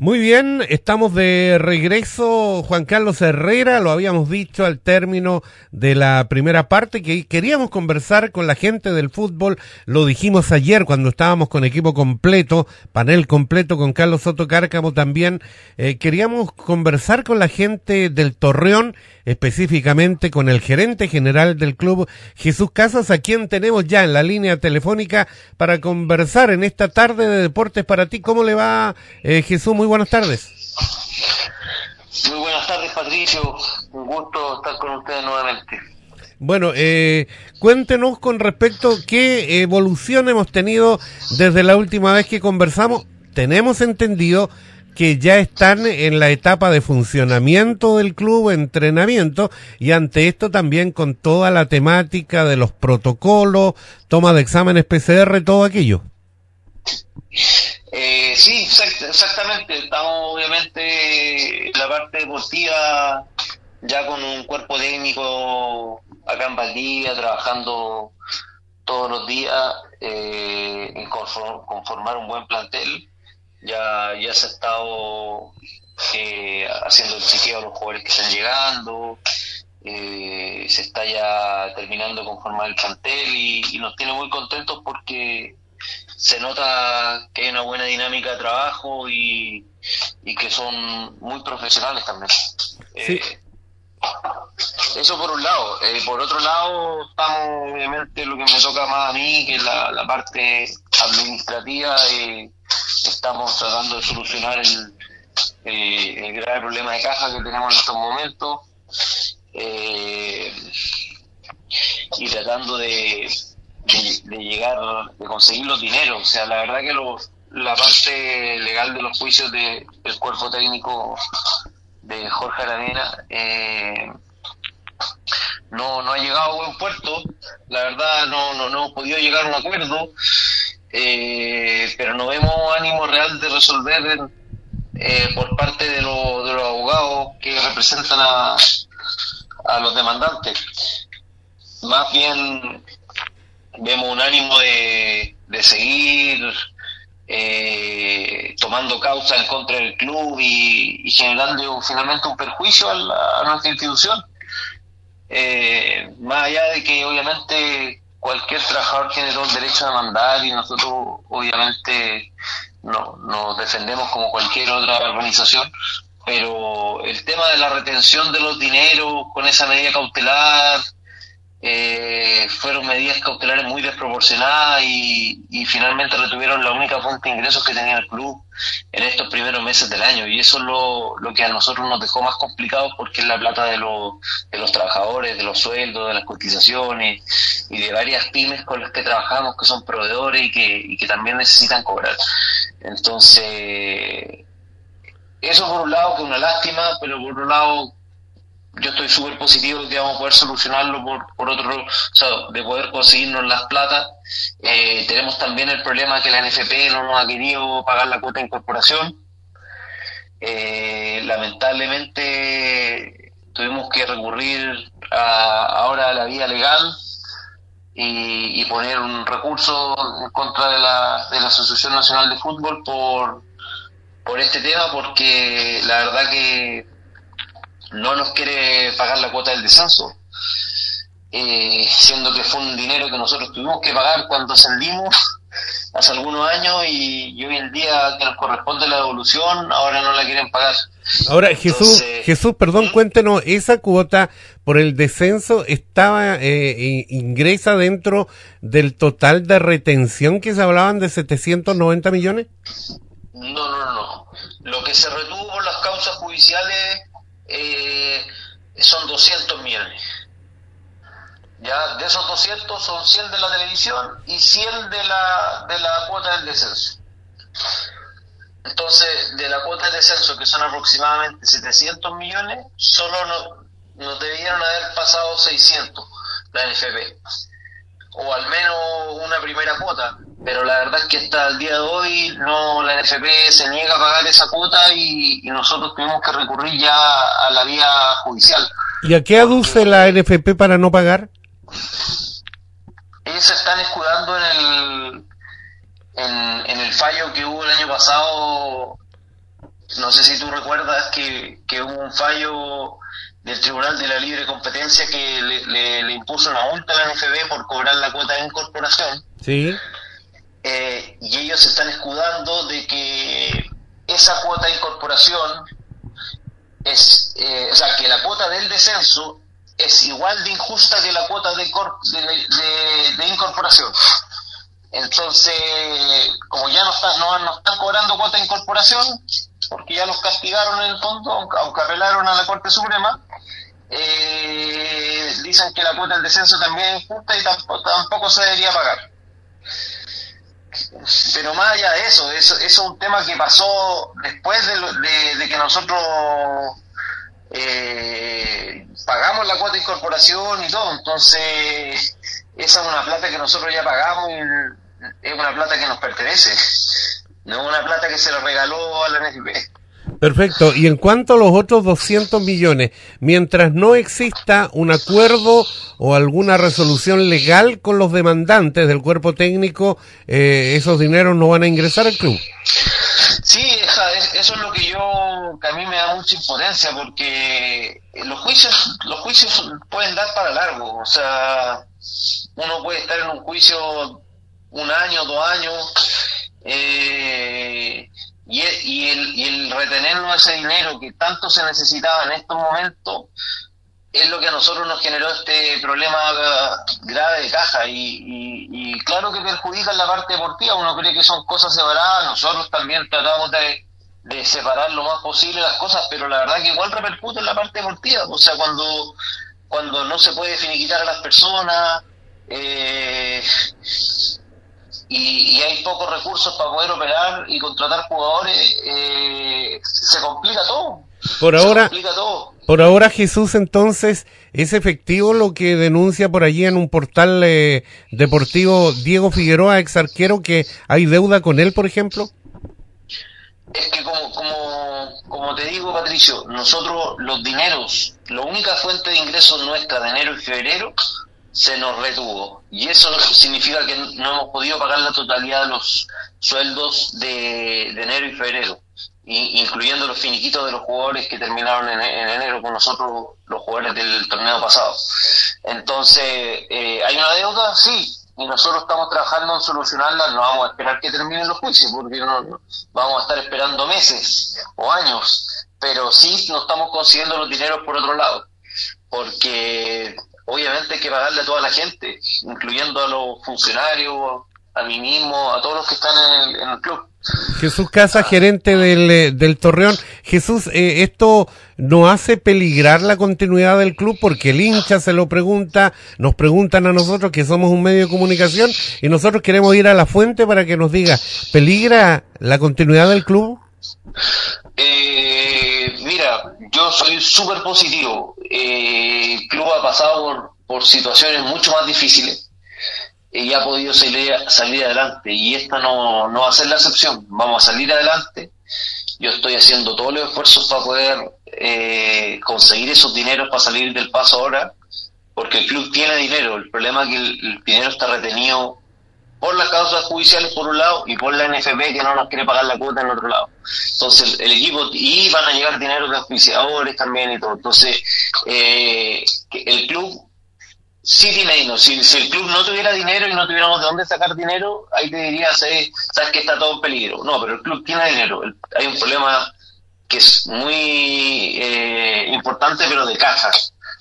Muy bien, estamos de regreso, Juan Carlos Herrera, lo habíamos dicho al término de la primera parte, que queríamos conversar con la gente del fútbol, lo dijimos ayer cuando estábamos con equipo completo, panel completo con Carlos Soto Cárcamo también, eh, queríamos conversar con la gente del Torreón, específicamente con el gerente general del club, Jesús Casas, a quien tenemos ya en la línea telefónica para conversar en esta tarde de deportes para ti. ¿Cómo le va, eh, Jesús? Buenas tardes. Muy buenas tardes, Patricio. Un gusto estar con ustedes nuevamente. Bueno, eh, cuéntenos con respecto a qué evolución hemos tenido desde la última vez que conversamos. Tenemos entendido que ya están en la etapa de funcionamiento del club, entrenamiento, y ante esto también con toda la temática de los protocolos, toma de exámenes PCR, todo aquello. Eh, sí, exactamente. Estamos obviamente en la parte deportiva ya con un cuerpo técnico acá en Valdivia, trabajando todos los días eh, en conformar un buen plantel. Ya, ya se ha estado eh, haciendo el chequeo a los jugadores que están llegando, eh, se está ya terminando de conformar el plantel y nos tiene muy contentos porque se nota que hay una buena dinámica de trabajo y, que son muy profesionales también. Eh, eso por un lado. Eh, por otro lado, estamos, obviamente, lo que me toca más a mí, que es la, parte administrativa, eh, estamos tratando de solucionar el, el, grave problema de caja que tenemos en estos momentos y tratando de, de, llegar, de conseguir los dineros. O sea, la verdad que la parte legal de los juicios de, del cuerpo técnico de Jorge Aravena eh, no, no ha llegado a buen puerto. La verdad no, no, no hemos podido llegar a un acuerdo, eh, pero no vemos ánimo real de resolver eh, por parte de, de los abogados que representan a, a los demandantes. Más bien vemos un ánimo de, de seguir eh, tomando causa en contra del club y, generando finalmente un perjuicio a, nuestra institución. Eh, más allá de que obviamente cualquier trabajador tiene todo el derecho a mandar y nosotros obviamente no, nos defendemos como cualquier otra organización, pero el tema de la retención de los dineros con esa medida cautelar, eh, fueron medidas cautelares muy desproporcionadas y, finalmente retuvieron la única fuente de ingresos que tenía el club en estos primeros meses del año y eso es lo, lo que a nosotros nos dejó más complicados porque es la plata de, los de los trabajadores, de los sueldos, de las cotizaciones y de varias pymes con las que trabajamos que son proveedores y que, y que también necesitan cobrar. Entonces, eso por un lado que una lástima, pero por otro lado yo estoy súper positivo de que vamos a poder solucionarlo por, por otro, o sea, de poder conseguirnos las plata. Eh, tenemos también el problema que la NFP no nos ha querido pagar la cuota de incorporación. Eh, lamentablemente tuvimos que recurrir a, ahora a la vía legal y, y, poner un recurso en contra de la, de la Asociación Nacional de Fútbol por, por este tema, porque la verdad que no nos quiere pagar la cuota del descenso, eh, siendo que fue un dinero que nosotros tuvimos que pagar cuando ascendimos hace algunos años y, hoy en día que nos corresponde la devolución, ahora no la quieren pagar. Ahora, Jesús, Jesús, perdón, ¿Mm? cuéntenos, esa cuota por el descenso estaba, eh, ingresa dentro del total de retención que se hablaban de 790 millones? No, no, no. Lo que se retuvo por las causas judiciales eh, son 200 millones. Ya de esos 200 son 100 de la televisión y 100 de la, de la cuota del descenso. Entonces, de la cuota del descenso, que son aproximadamente 700 millones, solo nos, nos debieron haber pasado 600 la NFP. O al menos una primera cuota pero la verdad es que hasta el día de hoy no la NFP se niega a pagar esa cuota y, nosotros tuvimos que recurrir ya a la vía judicial. ¿Y a qué aduce la NFP para no pagar? Ellos se están escudando en el, en, el fallo que hubo el año pasado no sé si tú recuerdas que, que hubo un fallo del Tribunal de la Libre Competencia que le, impuso una multa a la NFB por cobrar la cuota de incorporación. Sí. Eh, y ellos se están escudando de que esa cuota de incorporación es, eh, o sea, que la cuota del descenso es igual de injusta que la cuota de, de, incorporación. Entonces, como ya no están, no, están cobrando cuota de incorporación, porque ya los castigaron en el fondo, aunque apelaron a la Corte Suprema, eh, dicen que la cuota del descenso también es injusta y tampoco, se debería pagar. Pero más allá de eso, eso, es un tema que pasó después de, que nosotros eh, pagamos la cuota de incorporación y todo. Entonces, esa es una plata que nosotros ya pagamos y es una plata que nos pertenece. No es una plata que se le regaló a la NFP. Perfecto. Y en cuanto a los otros 200 millones, mientras no exista un acuerdo o alguna resolución legal con los demandantes del cuerpo técnico, eh, esos dineros no van a ingresar al club. Sí, eso es lo que yo, que a mí me da mucha impotencia, porque los juicios, los juicios pueden dar para largo, o sea, uno puede estar en un juicio un año, dos años, eh, y, y, el, y el retenernos ese dinero que tanto se necesitaba en estos momentos es lo que a nosotros nos generó este problema grave de caja. Y, y, claro que perjudica la parte deportiva, uno cree que son cosas separadas, nosotros también tratamos de, de separar lo más posible las cosas, pero la verdad que igual repercute en la parte deportiva, o sea, cuando, cuando no se puede finiquitar a las personas, eh, y, hay pocos recursos para poder operar y contratar jugadores, eh, se complica todo. Por ahora, por ahora Jesús entonces es efectivo lo que denuncia por allí en un portal eh, deportivo Diego Figueroa, ex arquero, que hay deuda con él, por ejemplo. Es que como, como, como te digo, Patricio, nosotros los dineros, la única fuente de ingresos nuestra de enero y febrero se nos retuvo. Y eso significa que no hemos podido pagar la totalidad de los sueldos de, enero y febrero, incluyendo los finiquitos de los jugadores que terminaron en, enero con nosotros, los jugadores del torneo pasado. Entonces, eh, ¿hay una deuda? Sí. Y nosotros estamos trabajando en solucionarla, no vamos a esperar que terminen los juicios, porque no, vamos a estar esperando meses o años, pero sí no estamos consiguiendo los dineros por otro lado, porque obviamente hay que pagarle a toda la gente, incluyendo a los funcionarios, a mí mismo, a todos los que están en el, club. Jesús Casa, gerente del, eh, del Torreón. Jesús, eh, ¿esto no hace peligrar la continuidad del club? Porque el hincha se lo pregunta, nos preguntan a nosotros que somos un medio de comunicación y nosotros queremos ir a la fuente para que nos diga, ¿peligra la continuidad del club? Eh, mira, yo soy súper positivo. Eh, el club ha pasado por, situaciones mucho más difíciles y ha podido salir, salir adelante. Y esta no, no va a ser la excepción. Vamos a salir adelante. Yo estoy haciendo todos los esfuerzos para poder eh, conseguir esos dineros para salir del paso ahora, porque el club tiene dinero. El problema es que el dinero está retenido por las causas judiciales por un lado y por la NFP que no nos quiere pagar la cuota en otro lado. Entonces el equipo, y van a llegar dinero de auspiciadores también y todo. Entonces eh, el club sí tiene dinero. Si, el club no tuviera dinero y no tuviéramos de dónde sacar dinero, ahí te diría, sabes que está todo en peligro. No, pero el club tiene dinero. hay un problema que es muy eh, importante, pero de caja.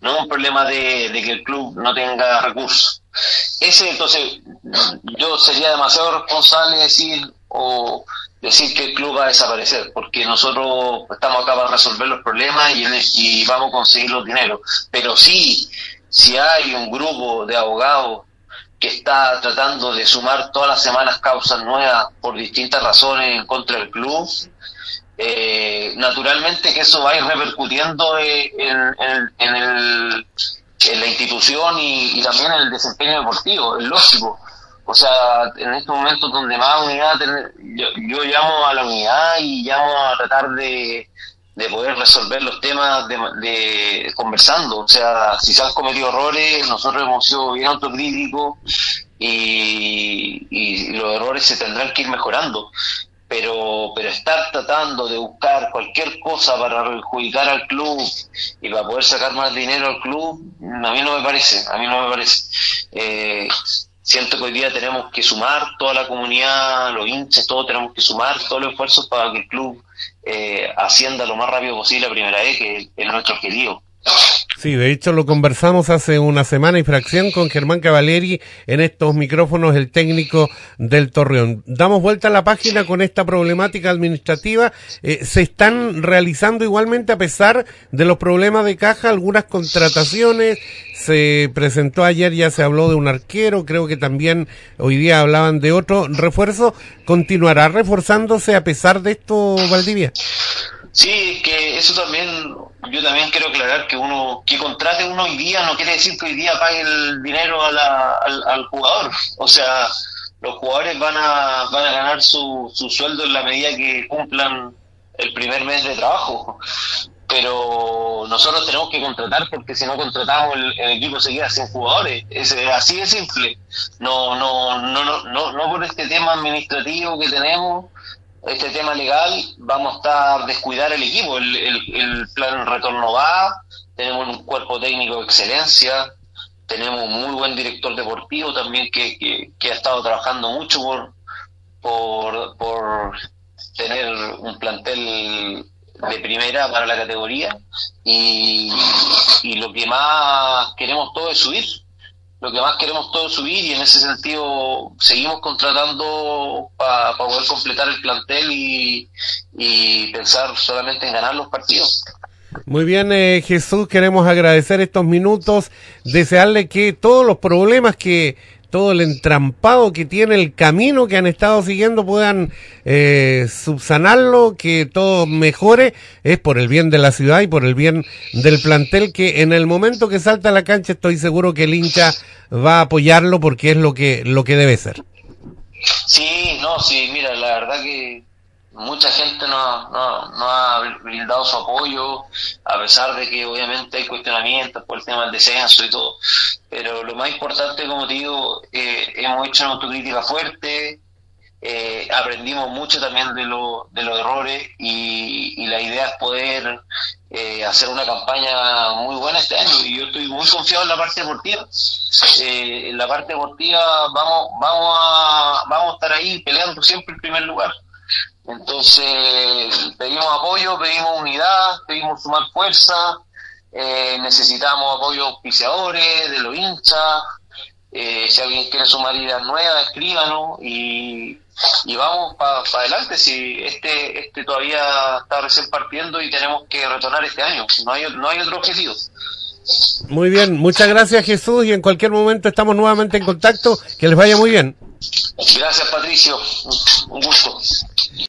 No un problema de que el club no tenga recursos. Ese, entonces, yo sería demasiado responsable decir o decir que el club va a desaparecer, porque nosotros estamos acá para resolver los problemas y, vamos a conseguir los dineros. Pero sí, si hay un grupo de abogados que está tratando de sumar todas las semanas causas nuevas por distintas razones en contra del club, eh, naturalmente que eso va a ir repercutiendo en, en, el, en la institución y, también en el desempeño deportivo, es lógico. O sea, en estos momentos donde más unidad, yo, yo llamo a la unidad y llamo a tratar de, de poder resolver los temas de, conversando. O sea, si se han cometido errores, nosotros hemos sido bien autocríticos y, y los errores se tendrán que ir mejorando. Pero pero estar tratando de buscar cualquier cosa para perjudicar al club y para poder sacar más dinero al club a mí no me parece a mí no me parece. Eh, siento que hoy día tenemos que sumar toda la comunidad los hinchas todos tenemos que sumar todos los esfuerzos para que el club eh, ascienda lo más rápido posible a primera vez que es nuestro objetivo Sí, de hecho lo conversamos hace una semana y fracción con Germán Cavaleri en estos micrófonos, el técnico del Torreón. Damos vuelta a la página con esta problemática administrativa. Eh, se están realizando igualmente a pesar de los problemas de caja algunas contrataciones. Se presentó ayer, ya se habló de un arquero, creo que también hoy día hablaban de otro refuerzo. ¿Continuará reforzándose a pesar de esto, Valdivia? Sí, que eso también, yo también quiero aclarar que uno, que contrate uno hoy día no quiere decir que hoy día pague el dinero a la, al, jugador. O sea, los jugadores van a, van a ganar su, su sueldo en la medida que cumplan el primer mes de trabajo. Pero nosotros tenemos que contratar porque si no contratamos el, equipo se queda sin jugadores. Es así de simple. No, no, no, no, no, no por este tema administrativo que tenemos este tema legal, vamos a estar descuidar el equipo. El, el, plan retorno va, tenemos un cuerpo técnico de excelencia, tenemos un muy buen director deportivo también que, que, ha estado trabajando mucho por, por, por tener un plantel de primera para la categoría y, y lo que más queremos todo es subir lo que más queremos todos subir y en ese sentido seguimos contratando para poder completar el plantel y, pensar solamente en ganar los partidos. Muy bien, eh, Jesús, queremos agradecer estos minutos, desearle que todos los problemas que todo el entrampado que tiene el camino que han estado siguiendo puedan eh, subsanarlo, que todo mejore, es por el bien de la ciudad y por el bien del plantel que en el momento que salta a la cancha estoy seguro que el hincha va a apoyarlo porque es lo que, lo que debe ser. Sí, no, sí, mira, la verdad que mucha gente no, no, no, ha brindado su apoyo, a pesar de que obviamente hay cuestionamientos por el tema del descenso y todo. Pero lo más importante, como te digo, eh, hemos hecho una autocrítica fuerte, eh, aprendimos mucho también de, lo, de los errores y, la idea es poder eh, hacer una campaña muy buena este año y yo estoy muy confiado en la parte deportiva. en la parte deportiva vamos, vamos, a, vamos a estar ahí peleando siempre el primer lugar. Entonces, pedimos apoyo, pedimos unidad, pedimos sumar fuerza, eh, necesitamos apoyo de auspiciadores, de los hinchas, eh, si alguien quiere sumar ideas nuevas, escríbanos y, y vamos para adelante. Si este, este todavía está recién partiendo y tenemos que retornar este año, no hay, no hay otro objetivo. Muy bien, muchas gracias Jesús y en cualquier momento estamos nuevamente en contacto. Que les vaya muy bien. Gracias Patricio, un gusto.